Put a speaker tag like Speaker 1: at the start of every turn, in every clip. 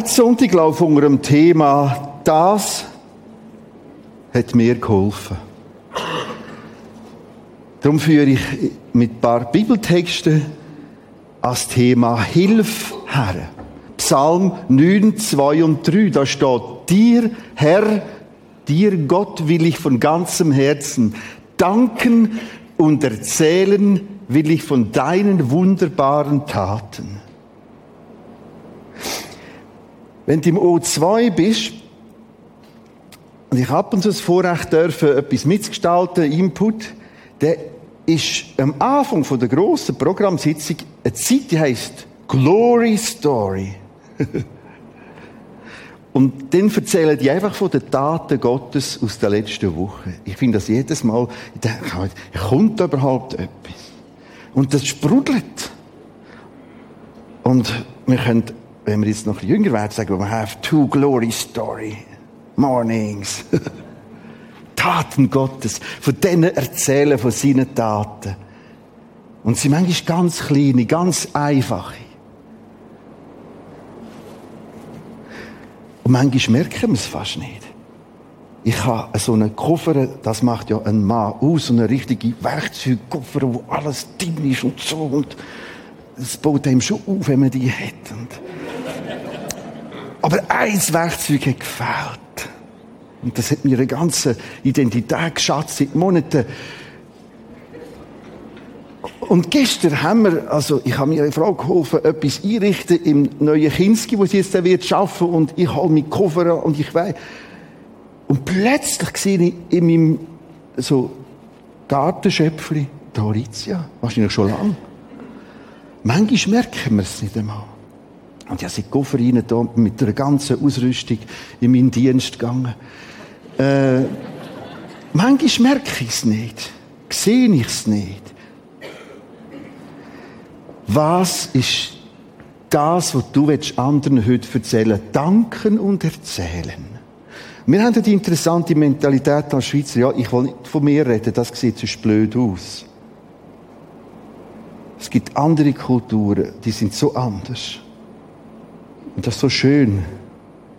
Speaker 1: Leitsonntag läuft unter dem Thema Das hat mir geholfen. Darum führe ich mit ein paar Bibeltexten als Thema Hilf her. Psalm 9, 2 und 3, da steht, dir, Herr, dir Gott will ich von ganzem Herzen danken und erzählen will ich von deinen wunderbaren Taten. Wenn du im O2 bist, und ich ab und zu das Vorrecht dürfen, etwas mitzugestalten, Input, der ist am Anfang der grossen Programmsitzung eine Zeit, die heisst Glory Story. Und dann erzählen die einfach von den Taten Gottes aus der letzten Woche. Ich finde das jedes Mal, ich denke, kommt da überhaupt etwas? Und das sprudelt. Und wir können, wenn wir jetzt noch jünger werden, sagen, we have two glory story mornings. Taten Gottes, von denen erzählen, von seinen Taten. Und sie manchmal ganz kleine, ganz einfache. Und manchmal merken wir es fast nicht. Ich habe so einen Koffer, das macht ja ein Mann aus, so einen richtigen Werkzeugkoffer, wo alles drin ist und so. Und das baut einem schon auf, wenn man die hat. Und aber ein Werkzeug hat gefehlt. Und das hat mir eine ganze Identität geschatzt seit Monaten. Und gestern haben wir, also ich habe mir eine Frau geholfen, etwas einrichten im neuen Kinski, wo sie jetzt wird schaffen und ich hole meinen Koffer und ich weiß. Und plötzlich sehe ich in meinem so Gartenschöpfli Dorizia, wahrscheinlich schon lange. Manchmal merken wir es nicht einmal. Und ich sie Koffer rein da mit der ganzen Ausrüstung in meinen Dienst gegangen. Äh, manchmal merke ich es nicht. Sehe ich es nicht. Was ist das, was du anderen heute erzählen Danken und erzählen. Wir haben die interessante Mentalität als Schweizer, ja, ich will nicht von mir reden, das sieht so blöd aus. Es gibt andere Kulturen, die sind so anders. Und das ist so schön.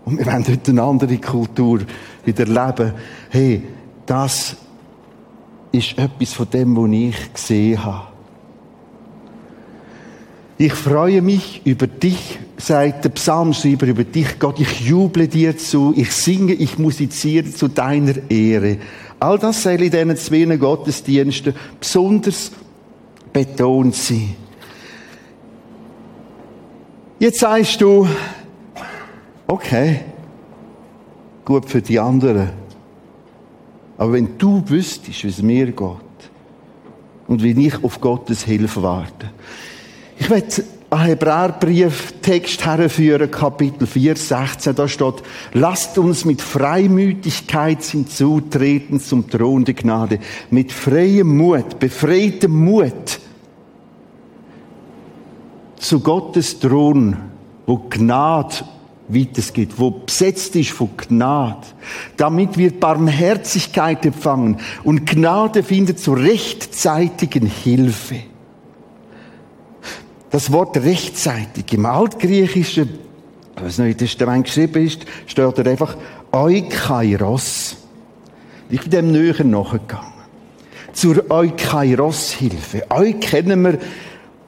Speaker 1: Und wir wollen heute eine andere Kultur wieder leben. Hey, das ist etwas von dem, was ich gesehen habe. Ich freue mich über dich, sagt der Psalmschreiber, über dich, Gott. Ich juble dir zu, ich singe, ich musiziere zu deiner Ehre. All das soll in diesen zwei Gottesdiensten besonders betont sein. Jetzt sagst du, okay, gut für die anderen. Aber wenn du wüsstest, wie es mir geht und wie ich auf Gottes Hilfe warte, ich werde einen Hebräerbrief-Text herführen, Kapitel 4, 16, da steht, lasst uns mit Freimütigkeit hinzutreten zum Thron der Gnade, mit freiem Mut, befreitem Mut, zu Gottes Thron, wo Gnade weitergeht, wo besetzt ist von Gnade. Damit wird Barmherzigkeit empfangen und Gnade findet zur rechtzeitigen Hilfe. Das Wort rechtzeitig im Altgriechischen, was in Testament geschrieben ist, steht da einfach Eukairos. Ich bin dem näher nachgegangen. Zur Eukairos-Hilfe. Eu kennen wir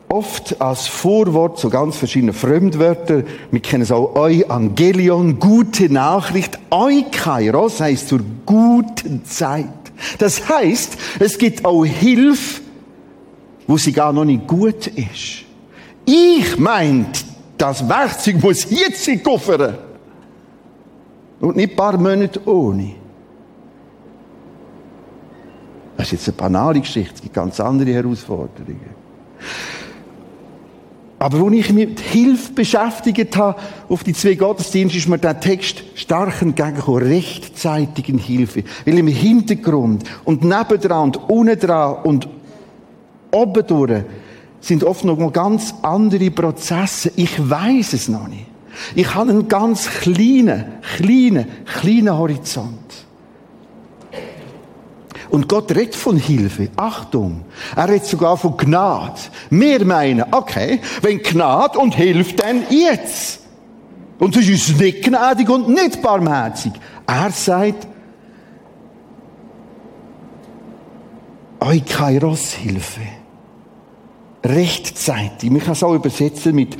Speaker 1: oft als Vorwort zu ganz verschiedenen Fremdwörtern. Wir kennen es auch Euangelion, gute Nachricht. Eukairos heißt zur guten Zeit. Das heißt, es gibt auch Hilfe, wo sie gar noch nicht gut ist. Ich meint, das Werkzeug muss jetzt in. Und nicht ein paar Monate ohne. Das ist jetzt eine banale Geschichte, es gibt ganz andere Herausforderungen. Aber wo ich mich mit Hilfe beschäftigt habe, auf die zwei Gottesdienste, ist mir der Text stark entgegengekommen, rechtzeitigen Hilfe. Weil im Hintergrund und nebendran und unten dran und oben durch sind oft noch ganz andere Prozesse. Ich weiß es noch nicht. Ich habe einen ganz kleinen, kleinen, kleinen Horizont. Und Gott redet von Hilfe. Achtung. Er redet sogar von Gnade. Wir meinen, okay, wenn Gnade und Hilfe, dann jetzt. Und das ist nicht gnädig und nicht barmherzig. Er sagt, Eukairos-Hilfe. Rechtzeitig. Man kann es auch übersetzen mit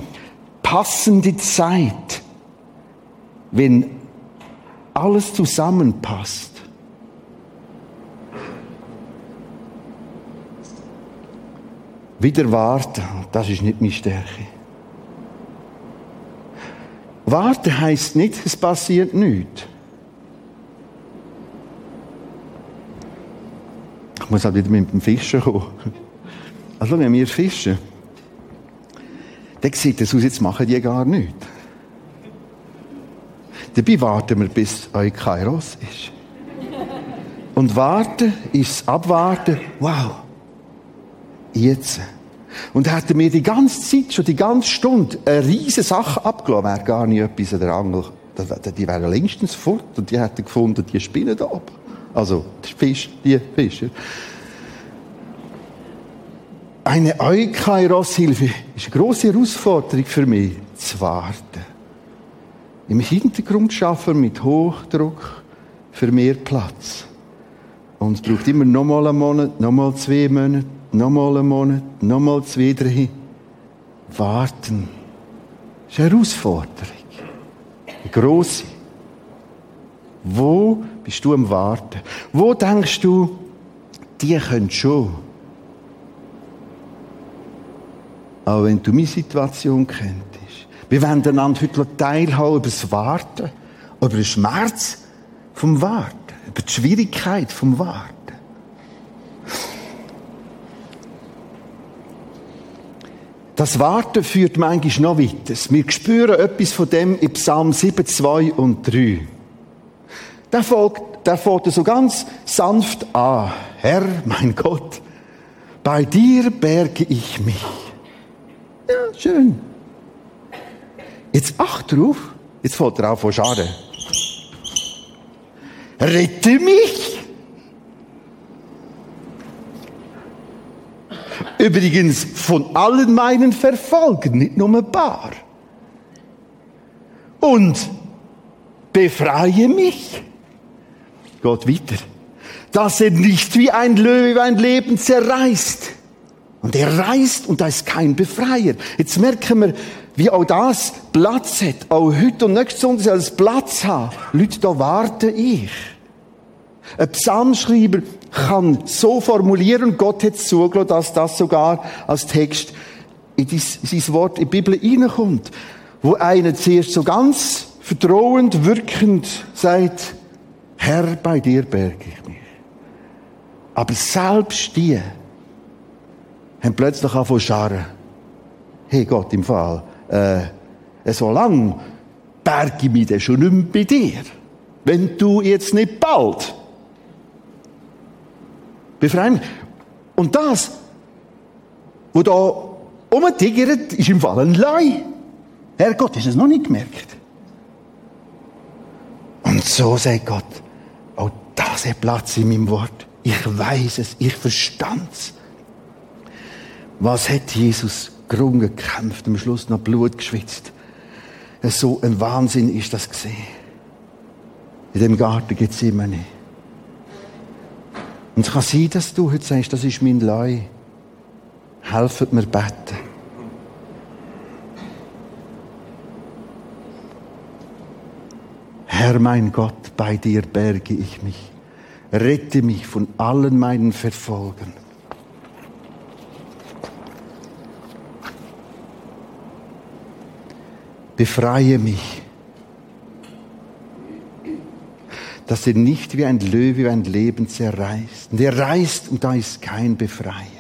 Speaker 1: passende Zeit. Wenn alles zusammenpasst. Wieder warten, das ist nicht meine Stärke. Warten heißt nicht, es passiert nichts. Ich muss halt wieder mit dem Fischen kommen. Also, wenn wir fischen, dann sieht es aus, jetzt machen die gar nichts. Dabei warten wir, bis Eukairos ist. Und warten ist Abwarten. Wow. Jetzt. Und hätten wir die ganze Zeit, schon die ganze Stunde, eine riesige Sache abgelassen, wäre gar nicht etwas an der Angel. Die wären längstens fort und die hätten gefunden, die spinnen da oben. Also, der Fisch, die Fischer. Eine Eukairos-Hilfe ist eine grosse Herausforderung für mich, zu warten. Im Hintergrund schaffen mit Hochdruck für mehr Platz. Und es braucht immer nochmal einen Monat, nochmal zwei Monate, nochmal einen Monat, nochmal zwei, drei. Warten. Das ist eine Herausforderung. Eine grosse. Wo bist du am Warten? Wo denkst du, die können schon? Aber wenn du meine Situation kennst, wir wollen einander heute teilhaben über das Warten, über den Schmerz vom Warten, über die Schwierigkeit vom Warten. Das Warten führt manchmal noch weiter. Wir spüren etwas von dem in Psalm 7, 2 und 3. Der folgt, der fängt so ganz sanft an. Herr, mein Gott, bei dir berge ich mich. Ja, schön. Jetzt acht drauf. Jetzt fällt er auf von Schade. Rette mich! Übrigens von allen meinen Verfolgen, nicht nur ein paar. Und befreie mich. Gott weiter. Dass er nicht wie ein Löwe ein Leben zerreißt. Und er reißt und da ist kein Befreier. Jetzt merken wir, wie auch das Platz hat, auch heute und nächstes Sonntag soll es Platz haben. Leute, da warte ich. Ein Psalmschreiber kann so formulieren, Gott hat zugelassen, dass das sogar als Text in sein Wort in die Bibel reinkommt, wo einer zuerst so ganz vertrauend, wirkend sagt, Herr, bei dir berge ich mich. Aber selbst die haben plötzlich angefangen zu scharren. Hey Gott, im Fall, äh, so lang berge ich mich dann schon nicht mehr bei dir. Wenn du jetzt nicht bald befrei. Und das, wo da rumtigert, ist im Fall ein Leu. Herrgott, hast du es noch nicht gemerkt? Und so sagt Gott, auch das hat Platz in meinem Wort. Ich weiß es, ich verstand es. Was hat Jesus gerungen, gekämpft, am Schluss noch Blut geschwitzt. So ein Wahnsinn ist das gesehen. In dem Garten gibt es immer nicht. Und es kann sein, dass du heute sagst, das ist mein Leu. Helfet mir beten. Herr mein Gott, bei dir berge ich mich. Rette mich von allen meinen Verfolgen. befreie mich. Dass er nicht wie ein Löwe ein Leben zerreißt. Und er reißt und da ist kein Befreien.